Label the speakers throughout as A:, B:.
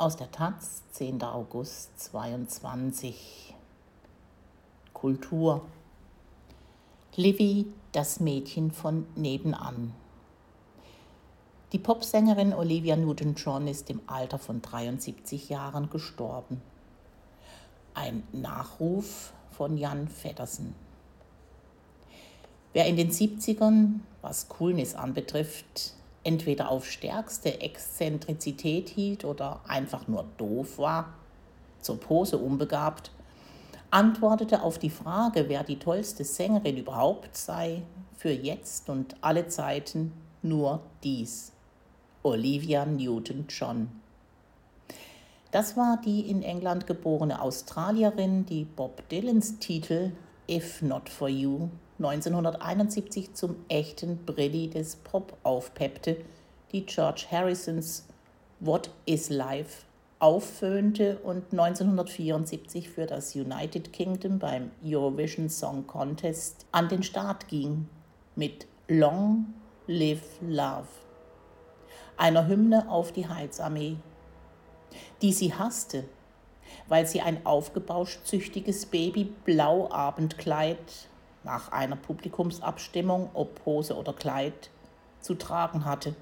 A: Aus der Taz, 10. August 22. Kultur. Livy, das Mädchen von nebenan. Die Popsängerin Olivia Newton-John ist im Alter von 73 Jahren gestorben. Ein Nachruf von Jan Feddersen. Wer in den 70ern, was Coolness anbetrifft, entweder auf stärkste Exzentrizität hielt oder einfach nur doof war, zur Pose unbegabt, antwortete auf die Frage, wer die tollste Sängerin überhaupt sei, für jetzt und alle Zeiten nur dies. Olivia Newton-John. Das war die in England geborene Australierin, die Bob Dylans Titel If Not For You 1971 zum echten Brilli des Pop aufpeppte, die George Harrisons What is Life aufföhnte und 1974 für das United Kingdom beim Eurovision Song Contest an den Start ging mit Long Live Love, einer Hymne auf die Heilsarmee, die sie hasste, weil sie ein aufgebauscht züchtiges Baby-Blau-Abendkleid nach einer Publikumsabstimmung, ob Hose oder Kleid, zu tragen hatte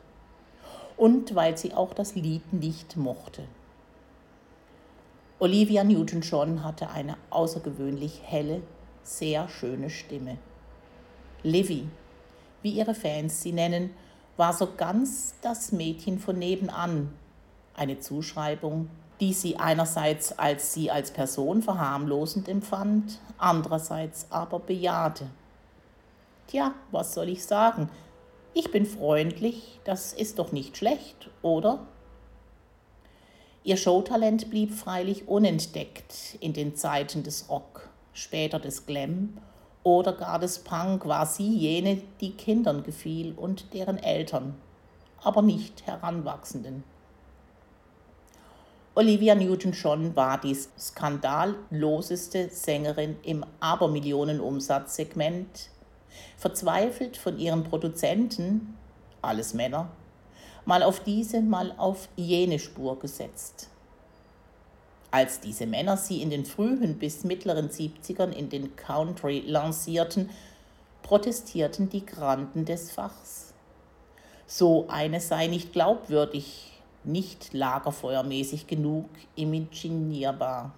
A: und weil sie auch das Lied nicht mochte. Olivia Newton-John hatte eine außergewöhnlich helle, sehr schöne Stimme. Livy, wie ihre Fans sie nennen, war so ganz das Mädchen von nebenan, eine Zuschreibung, die sie einerseits als sie als Person verharmlosend empfand, andererseits aber bejahte. Tja, was soll ich sagen? Ich bin freundlich, das ist doch nicht schlecht, oder? Ihr Showtalent blieb freilich unentdeckt in den Zeiten des Rock, später des Glam oder gar des Punk war sie jene, die Kindern gefiel und deren Eltern, aber nicht Heranwachsenden. Olivia Newton-John war die skandalloseste Sängerin im Abermillionenumsatzsegment, verzweifelt von ihren Produzenten, alles Männer, mal auf diese, mal auf jene Spur gesetzt. Als diese Männer sie in den frühen bis mittleren 70ern in den Country lancierten, protestierten die Granden des Fachs. So eine sei nicht glaubwürdig, nicht lagerfeuermäßig genug imaginierbar.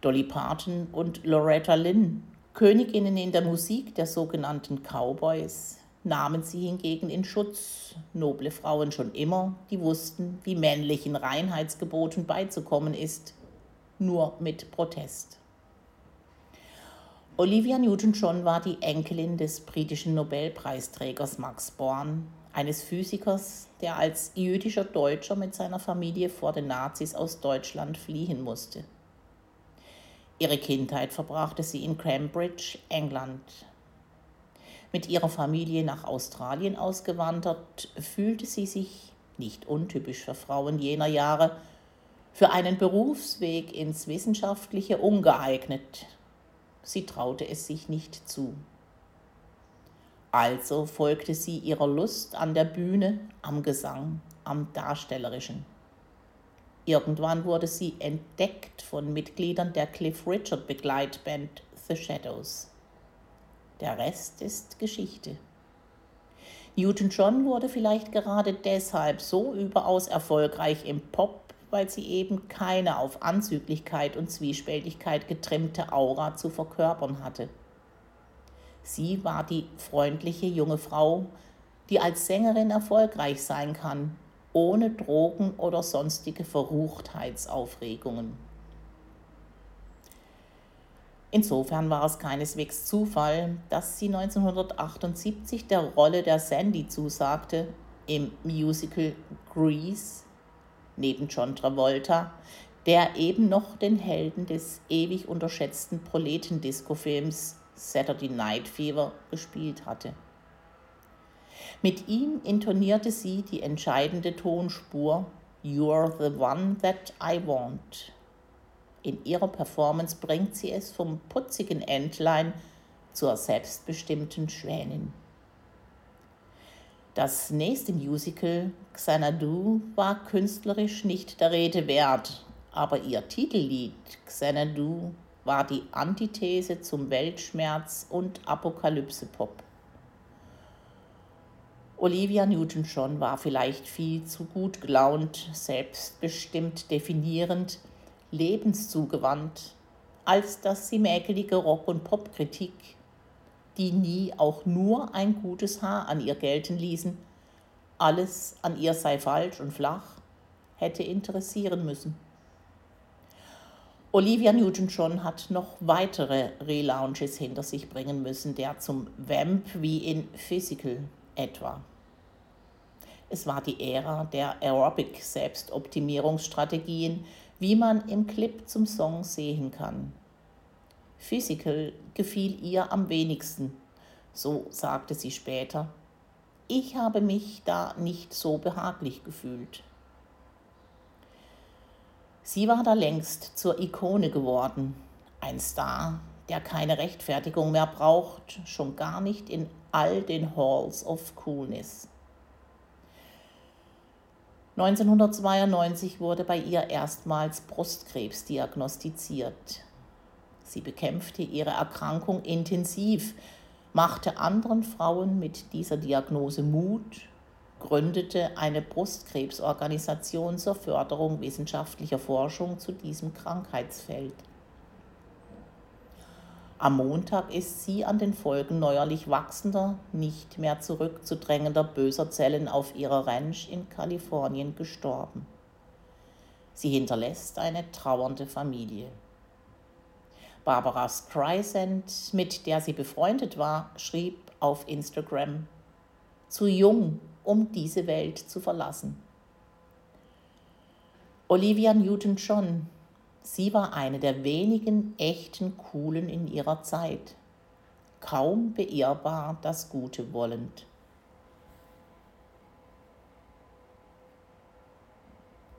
A: Dolly Parton und Loretta Lynn, Königinnen in der Musik der sogenannten Cowboys, nahmen sie hingegen in Schutz, noble Frauen schon immer, die wussten, wie männlichen Reinheitsgeboten beizukommen ist, nur mit Protest. Olivia Newton-John war die Enkelin des britischen Nobelpreisträgers Max Born, eines Physikers, der als jüdischer Deutscher mit seiner Familie vor den Nazis aus Deutschland fliehen musste. Ihre Kindheit verbrachte sie in Cambridge, England. Mit ihrer Familie nach Australien ausgewandert, fühlte sie sich, nicht untypisch für Frauen jener Jahre, für einen Berufsweg ins Wissenschaftliche ungeeignet. Sie traute es sich nicht zu. Also folgte sie ihrer Lust an der Bühne, am Gesang, am Darstellerischen. Irgendwann wurde sie entdeckt von Mitgliedern der Cliff Richard Begleitband The Shadows. Der Rest ist Geschichte. Newton John wurde vielleicht gerade deshalb so überaus erfolgreich im Pop, weil sie eben keine auf Anzüglichkeit und Zwiespältigkeit getrimmte Aura zu verkörpern hatte. Sie war die freundliche junge Frau, die als Sängerin erfolgreich sein kann, ohne Drogen oder sonstige Verruchtheitsaufregungen. Insofern war es keineswegs Zufall, dass sie 1978 der Rolle der Sandy zusagte im Musical Grease neben John Travolta, der eben noch den Helden des ewig unterschätzten Proletendisco-Films Saturday Night Fever gespielt hatte. Mit ihm intonierte sie die entscheidende Tonspur You're the one that I want. In ihrer Performance bringt sie es vom putzigen Entlein zur selbstbestimmten Schwänin. Das nächste Musical, Xanadu, war künstlerisch nicht der Rede wert, aber ihr Titellied Xanadu war die Antithese zum Weltschmerz und Apokalypse-Pop. Olivia Newton-John war vielleicht viel zu gut gelaunt, selbstbestimmt, definierend, lebenszugewandt, als dass sie mäkelige Rock- und Popkritik, die nie auch nur ein gutes Haar an ihr gelten ließen, alles an ihr sei falsch und flach, hätte interessieren müssen. Olivia Newton-John hat noch weitere Relaunches hinter sich bringen müssen, der zum Vamp wie in Physical etwa. Es war die Ära der Aerobic-Selbstoptimierungsstrategien, wie man im Clip zum Song sehen kann. Physical gefiel ihr am wenigsten, so sagte sie später. Ich habe mich da nicht so behaglich gefühlt. Sie war da längst zur Ikone geworden, ein Star, der keine Rechtfertigung mehr braucht, schon gar nicht in all den Halls of Coolness. 1992 wurde bei ihr erstmals Brustkrebs diagnostiziert. Sie bekämpfte ihre Erkrankung intensiv, machte anderen Frauen mit dieser Diagnose Mut, gründete eine Brustkrebsorganisation zur Förderung wissenschaftlicher Forschung zu diesem Krankheitsfeld. Am Montag ist sie an den Folgen neuerlich wachsender, nicht mehr zurückzudrängender böser Zellen auf ihrer Ranch in Kalifornien gestorben. Sie hinterlässt eine trauernde Familie. Barbara Streisand, mit der sie befreundet war, schrieb auf Instagram, zu jung, um diese Welt zu verlassen. Olivia Newton-John Sie war eine der wenigen echten Coolen in ihrer Zeit, kaum beirrbar das Gute wollend.